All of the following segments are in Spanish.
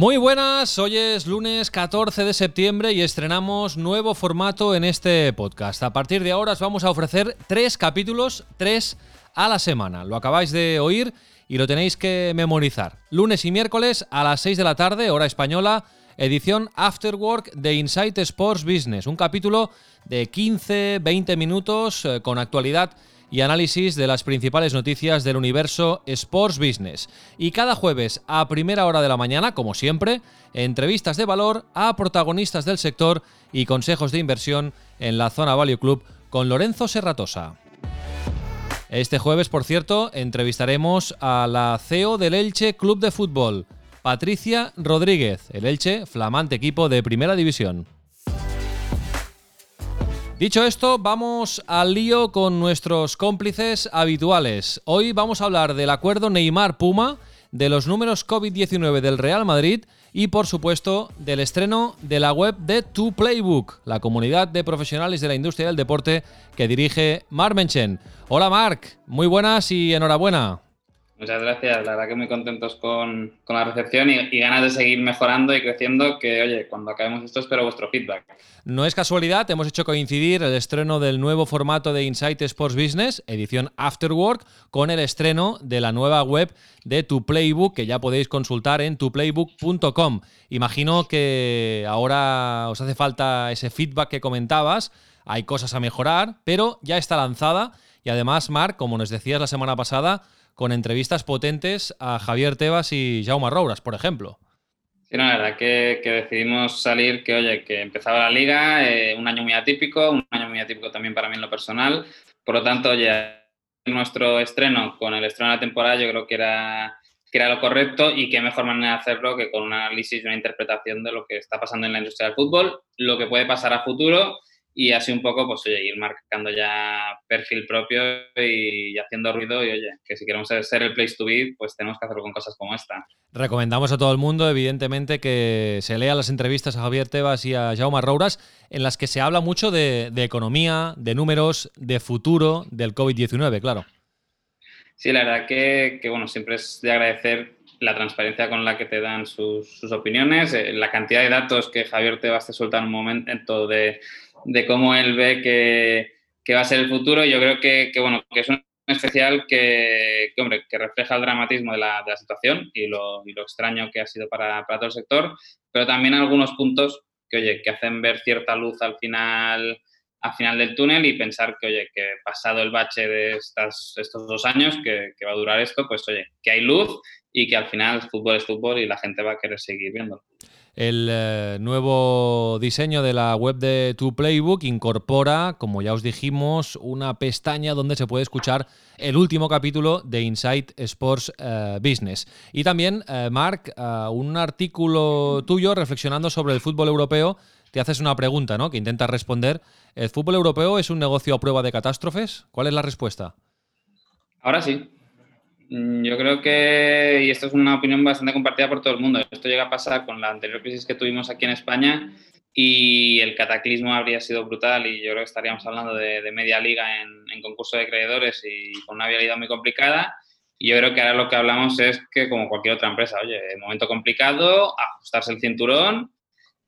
Muy buenas, hoy es lunes 14 de septiembre y estrenamos nuevo formato en este podcast. A partir de ahora os vamos a ofrecer tres capítulos, tres a la semana. Lo acabáis de oír y lo tenéis que memorizar. Lunes y miércoles a las 6 de la tarde, hora española, edición After Work de Insight Sports Business. Un capítulo de 15-20 minutos eh, con actualidad y análisis de las principales noticias del universo Sports Business. Y cada jueves a primera hora de la mañana, como siempre, entrevistas de valor a protagonistas del sector y consejos de inversión en la zona Value Club con Lorenzo Serratosa. Este jueves, por cierto, entrevistaremos a la CEO del Elche Club de Fútbol, Patricia Rodríguez, el Elche, flamante equipo de Primera División. Dicho esto, vamos al lío con nuestros cómplices habituales. Hoy vamos a hablar del acuerdo Neymar-Puma, de los números COVID-19 del Real Madrid y por supuesto del estreno de la web de Tu Playbook, la comunidad de profesionales de la industria del deporte que dirige Mark Menchen. Hola Marc, muy buenas y enhorabuena. Muchas gracias, la verdad que muy contentos con, la recepción y, ganas de seguir mejorando y creciendo, que oye, cuando acabemos esto espero vuestro feedback. No es casualidad, hemos hecho coincidir el estreno del nuevo formato de Insight Sports Business, edición Afterwork, con el estreno de la nueva web de Tu Playbook, que ya podéis consultar en tuplaybook.com. Imagino que ahora os hace falta ese feedback que comentabas, hay cosas a mejorar, pero ya está lanzada y además, Marc, como nos decías la semana pasada, con entrevistas potentes a Javier Tebas y Jaume Rouras, por ejemplo. Sí, la verdad que, decidimos salir, que oye, que empezaba la liga, eh, un año muy atípico, un año muy atípico también para mí en lo personal. Por lo tanto, oye, nuestro estreno, con el estreno de la temporada, yo creo que era, que era lo correcto y qué mejor manera de hacerlo que con un análisis y una interpretación de lo que está pasando en la industria del fútbol, lo que puede pasar a futuro y así un poco, pues oye, ir marcando ya perfil propio y, haciendo ruido y oye, que si queremos ser el place to be, pues tenemos que hacerlo con cosas como esta. Recomendamos a todo el mundo, evidentemente, que se lea las entrevistas a Javier Tebas y a Jaume Rouras, en las que se habla mucho de, economía, de números, de futuro del COVID-19, claro. Sí, la verdad que, que, bueno, siempre es de agradecer la transparencia con la que te dan sus, sus opiniones, eh, la cantidad de datos que Javier Tebas te suelta en un momento de de cómo él ve que, va a ser el futuro. Yo creo que, bueno, que es un especial que, hombre, que refleja el dramatismo de la, situación y lo, extraño que ha sido para, todo el sector, pero también algunos puntos que, oye, que hacen ver cierta luz al final al final del túnel y pensar que, oye, que pasado el bache de estas, estos dos años que, que va a durar esto, pues, oye, que hay luz y que al final el fútbol es fútbol y la gente va a querer seguir viéndolo. El eh, nuevo diseño de la web de Tu Playbook incorpora, como ya os dijimos, una pestaña donde se puede escuchar el último capítulo de Insight Sports eh, Business. Y también, eh, Mark, un artículo tuyo reflexionando sobre el fútbol europeo. Te haces una pregunta, ¿no? Que intentas responder. ¿El fútbol europeo es un negocio a prueba de catástrofes? ¿Cuál es la respuesta? Ahora sí. Mm, yo creo que, y esto es una opinión bastante compartida por todo el mundo, esto llega a pasar con la anterior crisis que tuvimos aquí en España y el cataclismo habría sido brutal y yo creo que estaríamos hablando de, media liga en, concurso de creadores y con una vialidad muy complicada. Y yo creo que ahora lo que hablamos es que como cualquier otra empresa, oye, momento complicado, ajustarse el cinturón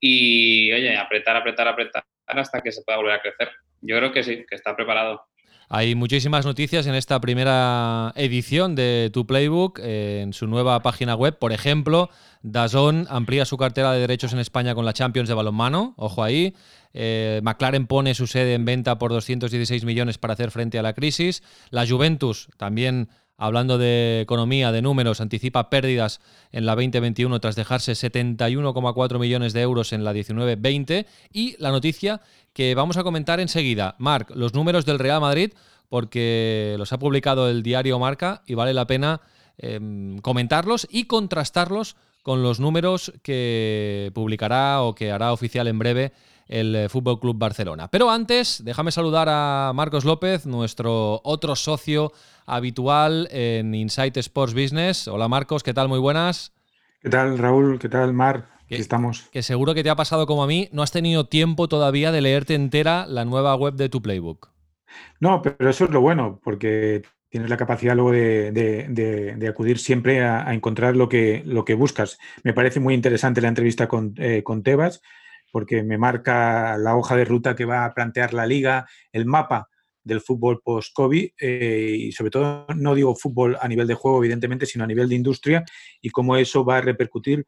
y, oye, apretar, apretar, apretar hasta que se pueda volver a crecer. Yo creo que sí, que está preparado. Hay muchísimas noticias en esta primera edición de Tu Playbook, eh, en su nueva página web. Por ejemplo, Dazón amplía su cartera de derechos en España con la Champions de balonmano. Ojo ahí. Eh, McLaren pone su sede en venta por 216 millones para hacer frente a la crisis. La Juventus también hablando de economía, de números, anticipa pérdidas en la 2021 tras dejarse 71,4 millones de euros en la 19-20. Y la noticia que vamos a comentar enseguida. Marc, los números del Real Madrid, porque los ha publicado el diario Marca y vale la pena em, comentarlos y contrastarlos con los números que publicará o que hará oficial en breve el eh, Fútbol Club Barcelona. Pero antes, déjame saludar a Marcos López, nuestro otro socio habitual en Insight Sports Business. Hola Marcos, ¿qué tal? Muy buenas. ¿Qué tal, Raúl? ¿Qué tal, Mar? Aquí estamos. Que seguro que te ha pasado como a mí, no has tenido tiempo todavía de leerte entera la nueva web de tu Playbook. No, pero eso es lo bueno, porque tienes la capacidad luego de, acudir siempre a, encontrar lo que, lo que buscas. Me parece muy interesante la entrevista con, eh, con Tebas, porque me marca la hoja de ruta que va a plantear la liga, el mapa del fútbol post-COVID eh, y sobre todo no digo fútbol a nivel de juego, evidentemente, sino a nivel de industria y cómo eso va a repercutir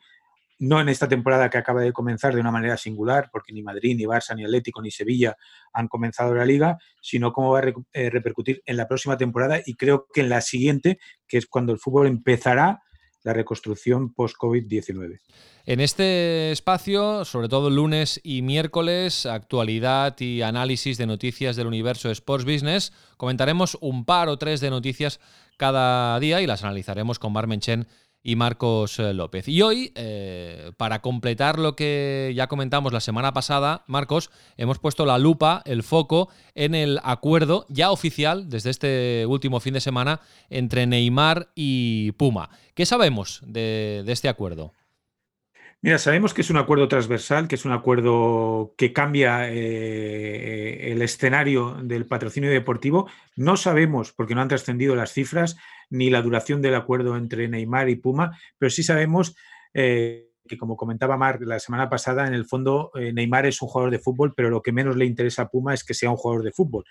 no en esta temporada que acaba de comenzar de una manera singular, porque ni Madrid, ni Barça, ni Atlético, ni Sevilla han comenzado la liga, sino cómo va a eh, repercutir en la próxima temporada y creo que en la siguiente, que es cuando el fútbol empezará la reconstrucción post-COVID-19. En este espacio, sobre todo lunes y miércoles, actualidad y análisis de noticias del universo Sports Business, comentaremos un par o tres de noticias cada día y las analizaremos con Barmen Chen y Marcos eh, López. Y hoy, eh, para completar lo que ya comentamos la semana pasada, Marcos, hemos puesto la lupa, el foco, en el acuerdo ya oficial desde este último fin de semana entre Neymar y Puma. ¿Qué sabemos de, este acuerdo? Mira, sabemos que es un acuerdo transversal, que es un acuerdo que cambia eh, el escenario del patrocinio deportivo. No sabemos, porque no han trascendido las cifras, ni la duración del acuerdo entre Neymar y Puma, pero sí sabemos eh, que, como comentaba Marc la semana pasada, en el fondo eh, Neymar es un jugador de fútbol, pero lo que menos le interesa a Puma es que sea un jugador de fútbol.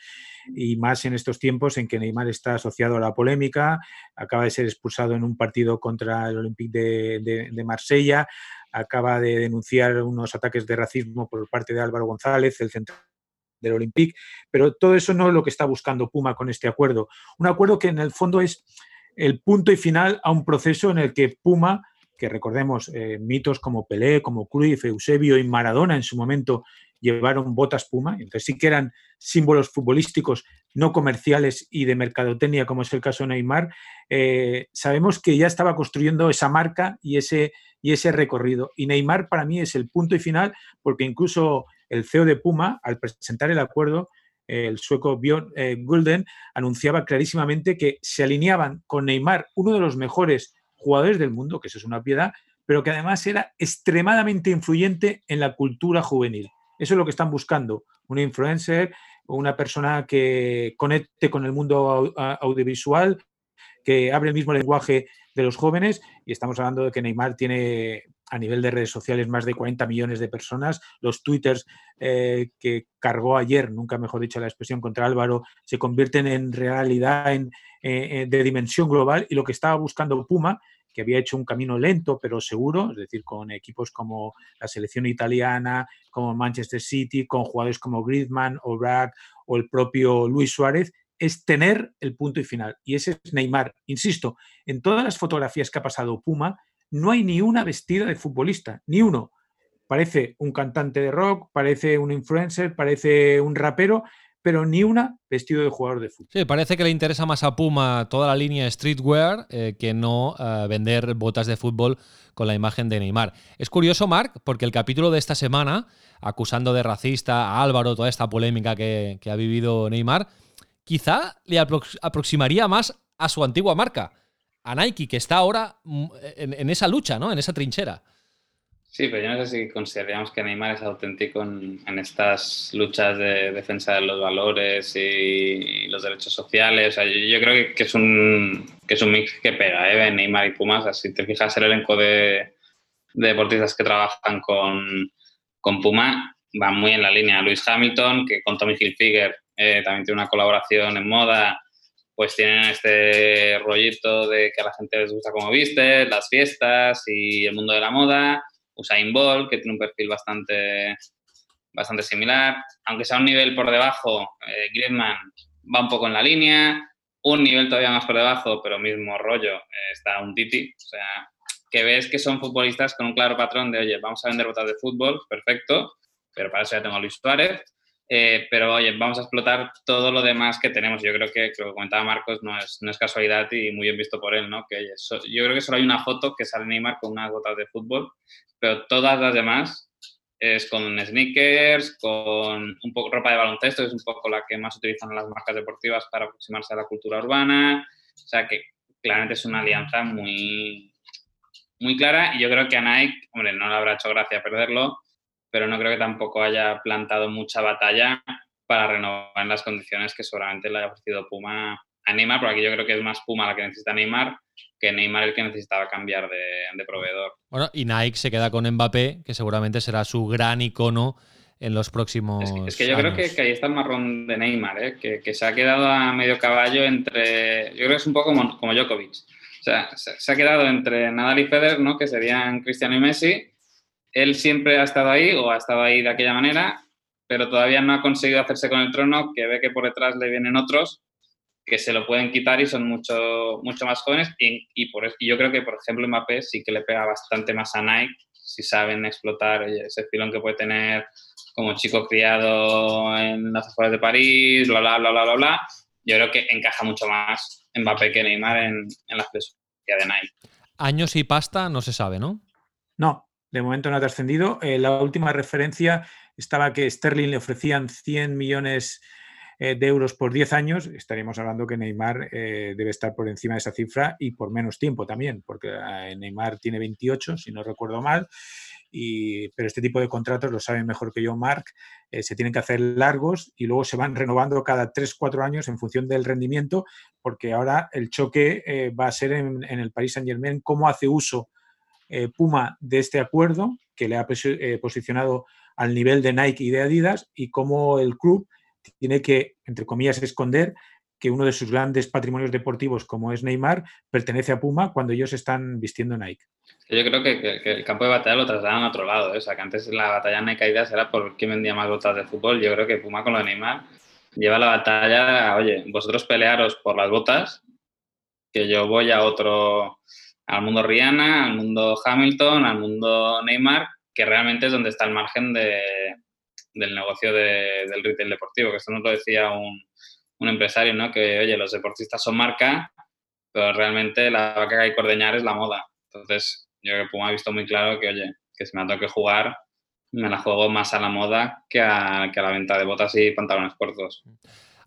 Y más en estos tiempos en que Neymar está asociado a la polémica, acaba de ser expulsado en un partido contra el Olympique de, de Marsella, acaba de denunciar unos ataques de racismo por parte de Álvaro González, el central del Olympique, pero todo eso no es lo que está buscando Puma con este acuerdo. Un acuerdo que en el fondo es el punto y final a un proceso en el que Puma, que recordemos eh, mitos como Pelé, como Cruyff, Eusebio y Maradona en su momento llevaron botas Puma, entonces sí que eran símbolos futbolísticos no comerciales y de mercadotecnia, como es el caso de Neymar, eh, sabemos que ya estaba construyendo esa marca y ese, y ese recorrido. Y Neymar para mí es el punto y final, porque incluso el CEO de Puma, al presentar el acuerdo, el sueco Björn eh, Gulden, anunciaba clarísimamente que se alineaban con Neymar, uno de los mejores jugadores del mundo, que eso es una piedad, pero que además era extremadamente influyente en la cultura juvenil. Eso es lo que están buscando, un influencer, una persona que conecte con el mundo audiovisual, que hable el mismo lenguaje de los jóvenes, y estamos hablando de que Neymar tiene a nivel de redes sociales más de 40 millones de personas. Los twitters eh, que cargó ayer, nunca mejor dicho la expresión, contra Álvaro, se convierten en realidad en, eh, eh, de dimensión global y lo que estaba buscando Puma, que había hecho un camino lento pero seguro, es decir, con equipos como la selección italiana, como Manchester City, con jugadores como Griezmann, o Brad o el propio Luis Suárez, es tener el punto y final. Y ese es Neymar. Insisto, en todas las fotografías que ha pasado Puma, no hay ni una vestida de futbolista, ni uno. Parece un cantante de rock, parece un influencer, parece un rapero, pero ni una vestido de jugador de fútbol. Sí, parece que le interesa más a Puma toda la línea streetwear eh, que no eh, vender botas de fútbol con la imagen de Neymar. Es curioso, Marc, porque el capítulo de esta semana, acusando de racista a Álvaro, toda esta polémica que, ha vivido Neymar, quizá le aproximaría más a su antigua marca a Nike, que está ahora mm, en, esa lucha, ¿no? En esa trinchera. Sí, pero yo no sé si consideramos que Neymar es auténtico en, estas luchas de defensa de los valores y, los derechos sociales. yo, creo que, es un, que es un mix que pega, ¿eh? Neymar y Pumas. Si te fijas el elenco de, deportistas que trabajan con, con, Puma, va muy en la línea. Luis Hamilton, que con Tommy Hilfiger eh, también tiene una colaboración en moda pues tienen este rollito de que a la gente les gusta cómo viste, las fiestas y el mundo de la moda. Usain Bolt, que tiene un perfil bastante, bastante similar. Aunque sea un nivel por debajo, eh, Griezmann va un poco en la línea. Un nivel todavía más por debajo, pero mismo rollo, eh, está un Titi. O sea, que ves que son futbolistas con un claro patrón de, oye, vamos a vender botas de fútbol, perfecto, pero para eso ya tengo a Luis Suárez, eh, pero oye, vamos a explotar todo lo demás que tenemos. Yo creo que, lo que comentaba Marcos no es, no es casualidad y muy bien visto por él, ¿no? Que yo creo que solo hay una foto que sale Neymar con unas botas de fútbol, pero todas las demás es con sneakers, con un poco ropa de baloncesto, que es un poco la que más utilizan las marcas deportivas para aproximarse a la cultura urbana. O sea que claramente es una alianza muy, muy clara y yo creo que a Nike, hombre, no le habrá hecho gracia perderlo, pero no creo que tampoco haya plantado mucha batalla para renovar en las condiciones que seguramente le haya ofrecido Puma a Neymar, porque aquí yo creo que es más Puma la que necesita Neymar que Neymar el que necesitaba cambiar de, proveedor. Bueno, y Nike se queda con Mbappé, que seguramente será su gran icono en los próximos. Es que, yo creo que, ahí está el marrón de Neymar, ¿eh? que, se ha quedado a medio caballo entre. Yo creo que es un poco como, como Djokovic. O sea, se, ha quedado entre Nadal y Federer, ¿no? que serían Cristiano y Messi. Él siempre ha estado ahí o ha estado ahí de aquella manera, pero todavía no ha conseguido hacerse con el trono, que ve que por detrás le vienen otros que se lo pueden quitar y son mucho, mucho más jóvenes. Y, por, yo creo que, por ejemplo, Mbappé sí que le pega bastante más a Nike si saben explotar ese filón que puede tener como chico criado en las afueras de París, bla, bla, bla, bla, bla, bla. Yo creo que encaja mucho más Mbappé que Neymar en, en la filosofía de Nike. Años y pasta no se sabe, ¿no? No, de momento no ha trascendido. Eh, la última referencia estaba que Sterling le ofrecían 100 millones eh, de euros por 10 años, estaríamos hablando que Neymar eh, debe estar por encima de esa cifra y por menos tiempo también, porque Neymar tiene 28, si no recuerdo mal. Y, pero este tipo de contratos, lo saben mejor que yo, Mark, se tienen que hacer largos y luego se van renovando cada 3-4 años en función del rendimiento, porque ahora el choque va a ser en, el Paris Saint Germain cómo hace uso Puma de este acuerdo que le ha posicionado al nivel de Nike y de Adidas y cómo el club tiene que, entre comillas, esconder que uno de sus grandes patrimonios deportivos, como es Neymar, pertenece a Puma cuando ellos están vistiendo Nike. Yo creo que, el campo de batalla lo trasladan a otro lado. ¿eh? O sea, que antes la batalla Nike Adidas era por quién vendía más botas de fútbol. Yo creo que Puma con lo de Neymar lleva la batalla, oye, vosotros pelearos por las botas, que yo voy a otro, al mundo Rihanna, al mundo Hamilton, al mundo Neymar, que realmente es donde está el margen de, del negocio del retail deportivo, que esto nos lo decía un, empresario, ¿no? Que, oye, los deportistas son marca, pero realmente la vaca que hay cordeñar es la moda. Entonces, yo creo que Puma ha visto muy claro que, oye, que si me tengo que jugar, me la juego más a la moda que a, la venta de botas y pantalones cortos.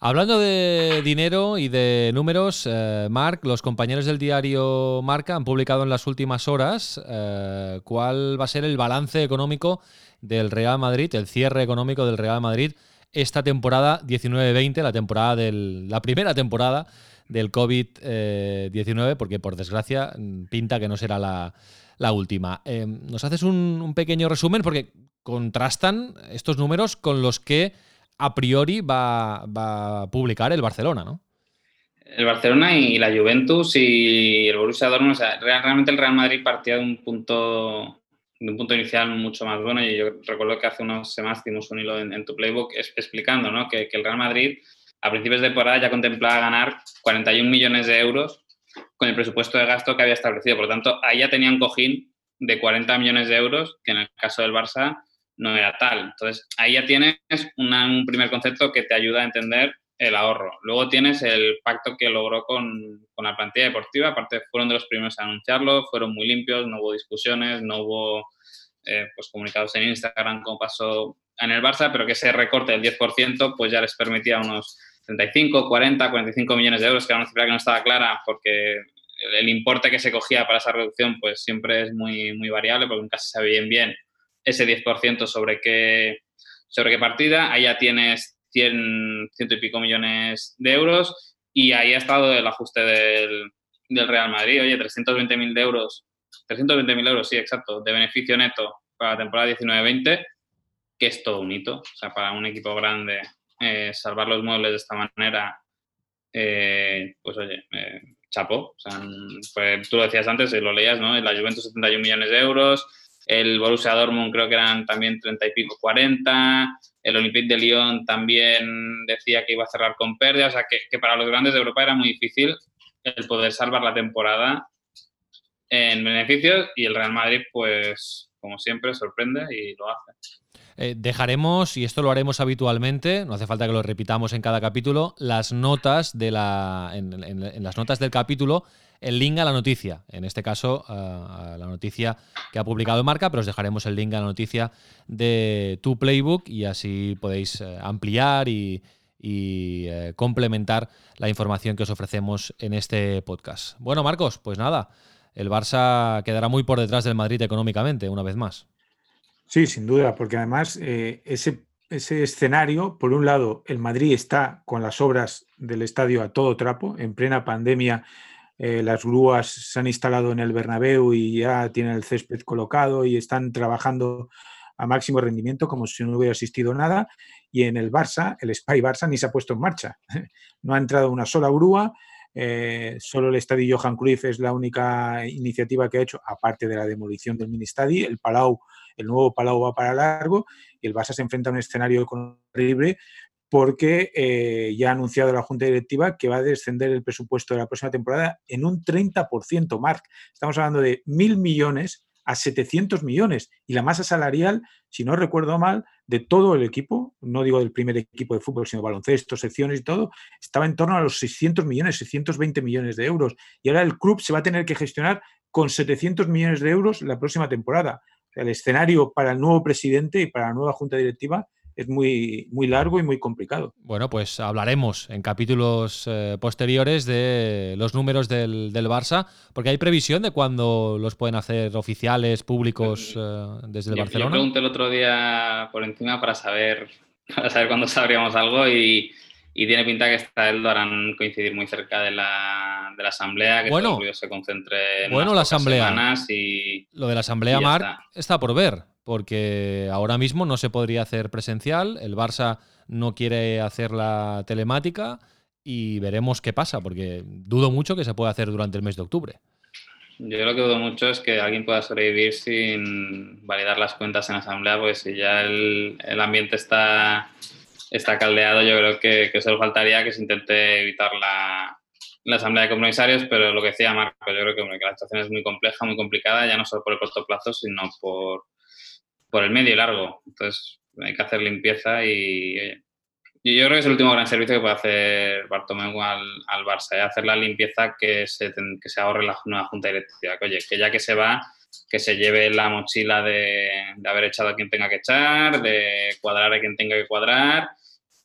Hablando de dinero y de números, eh, Marc, los compañeros del diario Marca han publicado en las últimas horas eh, cuál va a ser el balance económico del Real Madrid, el cierre económico del Real Madrid esta temporada 19-20, la temporada del, la primera temporada del COVID-19, porque por desgracia mm, pinta que no será la, última. Eh, ¿Nos haces un, pequeño resumen? Porque contrastan estos números con los que a priori va, va, a publicar el Barcelona, ¿no? El Barcelona y la Juventus y el Borussia Dortmund, o sea, realmente el Real Madrid partía de un punto de un punto inicial mucho más bueno. Y yo recuerdo que hace unos semanas hicimos un hilo en, tu playbook explicando ¿no? que, el Real Madrid a principios de temporada ya contemplaba ganar 41 millones de euros con el presupuesto de gasto que había establecido. Por lo tanto, ahí ya tenía un cojín de 40 millones de euros, que en el caso del Barça no era tal. Entonces, ahí ya tienes un primer concepto que te ayuda a entender el ahorro. Luego tienes el pacto que logró con, con, la plantilla deportiva, aparte fueron de los primeros a anunciarlo, fueron muy limpios, no hubo discusiones, no hubo eh, pues comunicados en Instagram como pasó en el Barça, pero que ese recorte del 10% pues ya les permitía unos 35, 40, 45 millones de euros, que era una cifra que no estaba clara porque el, importe que se cogía para esa reducción pues siempre es muy, muy variable porque nunca se bien bien ese 10% sobre qué, sobre qué partida. Ahí ya tienes 100, ciento y pico millones de euros y ahí ha estado el ajuste del, del Real Madrid. Oye, 320.000 euros, 320.000 euros, sí, exacto, de beneficio neto para la temporada 19-20, que es todo un hito. O sea, para un equipo grande, eh, salvar los muebles de esta manera, eh, pues oye, eh, chapo. O sea, tú lo decías antes, lo leías, ¿no? La Juventus 71 millones de euros, el Borussia Dortmund creo que eran también 30 y pico, 40. El Olympique de Lyon también decía que iba a cerrar con pérdidas. O sea, que, para los grandes de Europa era muy difícil el poder salvar la temporada en beneficios y el Real Madrid, pues, como siempre, sorprende y lo hace. Eh, dejaremos, y esto lo haremos habitualmente, no hace falta que lo repitamos en cada capítulo, las notas de la. En, las notas del capítulo, el link a la noticia. En este caso, a la noticia que ha publicado Marca, pero os dejaremos el link a la noticia de tu playbook y así podéis eh, ampliar y, eh, complementar la información que os ofrecemos en este podcast. Bueno, Marcos, pues nada, el Barça quedará muy por detrás del Madrid económicamente, una vez más. Sí, sin duda, porque además eh, ese, ese escenario, por un lado, el Madrid está con las obras del estadio a todo trapo, en plena pandemia. Eh, las grúas se han instalado en el Bernabéu y ya tienen el césped colocado y están trabajando a máximo rendimiento como si no hubiera existido nada. Y en el Barça, el Spy Barça ni se ha puesto en marcha. No ha entrado una sola grúa, eh, solo el estadio Johan Cruyff es la única iniciativa que ha hecho, aparte de la demolición del mini estadio. El Palau el nuevo Palau va para largo y el Barça se enfrenta a un escenario horrible porque eh, ya ha anunciado la Junta Directiva que va a descender el presupuesto de la próxima temporada en un 30%, Marc. Estamos hablando de mil millones a 700 millones y la masa salarial, si no recuerdo mal, de todo el equipo, no digo del primer equipo de fútbol, sino baloncesto, secciones y todo, estaba en torno a los 600 millones, 620 millones de euros. Y ahora el club se va a tener que gestionar con 700 millones de euros la próxima temporada el escenario para el nuevo presidente y para la nueva junta directiva es muy, muy largo y muy complicado. Bueno, pues hablaremos en capítulos eh, posteriores de los números del, Barça, porque hay previsión de cuándo los pueden hacer oficiales, públicos eh, desde el Barcelona. Yo pregunté el otro día por encima para saber, para saber cuándo sabríamos algo y, y tiene pinta que esta lo harán coincidir muy cerca de la, de la asamblea, que bueno, se concentre en bueno, la asamblea. y lo de la asamblea Mar está. por ver, porque ahora mismo no se podría hacer presencial, el Barça no quiere hacer la telemática y veremos qué pasa, porque dudo mucho que se pueda hacer durante el mes de octubre. Yo lo que dudo mucho es que alguien pueda sobrevivir sin validar las cuentas en la asamblea, porque si ya el, el ambiente está está caldeado, yo creo que, que solo faltaría que se intente evitar la, la asamblea de compromisarios, pero lo que decía Marco, yo creo que, la situación es muy compleja, muy complicada, ya no solo por el corto plazo, sino por, por el medio y largo. Entonces hay que hacer limpieza y, yo creo que es el último gran servicio que puede hacer Bartomeu al, al Barça, ¿eh? hacer la limpieza que se, que se ahorre la nueva junta directiva. Que, oye, que ya que se va, que se lleve la mochila de, de haber echado a quien tenga que echar, de cuadrar a quien tenga que cuadrar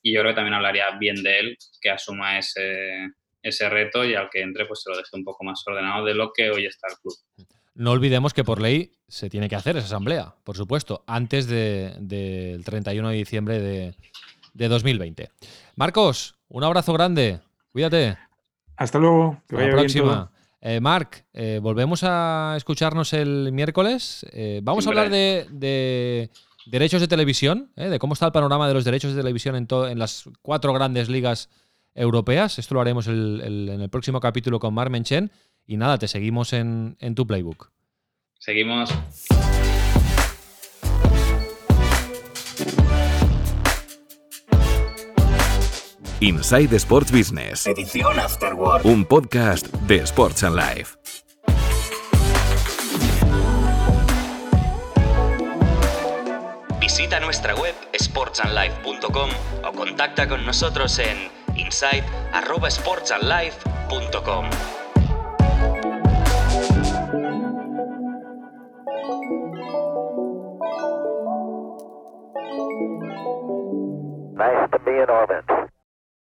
y yo creo que también hablaría bien de él, que asuma ese, ese reto y al que entre pues se lo deje un poco más ordenado de lo que hoy está el club. No olvidemos que por ley se tiene que hacer esa asamblea, por supuesto, antes del de, 31 de diciembre de, de 2020. Marcos, un abrazo grande. Cuídate. Hasta luego. Hasta la próxima. Eh, Marc, eh, volvemos a escucharnos el miércoles. Eh, vamos a hablar de derechos de televisión, ¿eh? de cómo está el panorama de los derechos de televisión en, en las cuatro grandes ligas europeas. Esto lo haremos en el próximo capítulo con Mar Menchen. Y nada, te seguimos en, en tu playbook. Seguimos. Inside Sports Business. Edición Afterward. Un podcast de Sports and Life. Visita nuestra web sportsandlife.com o contacta con nosotros en insight@sportsandlife.com. Nice to be in orbit.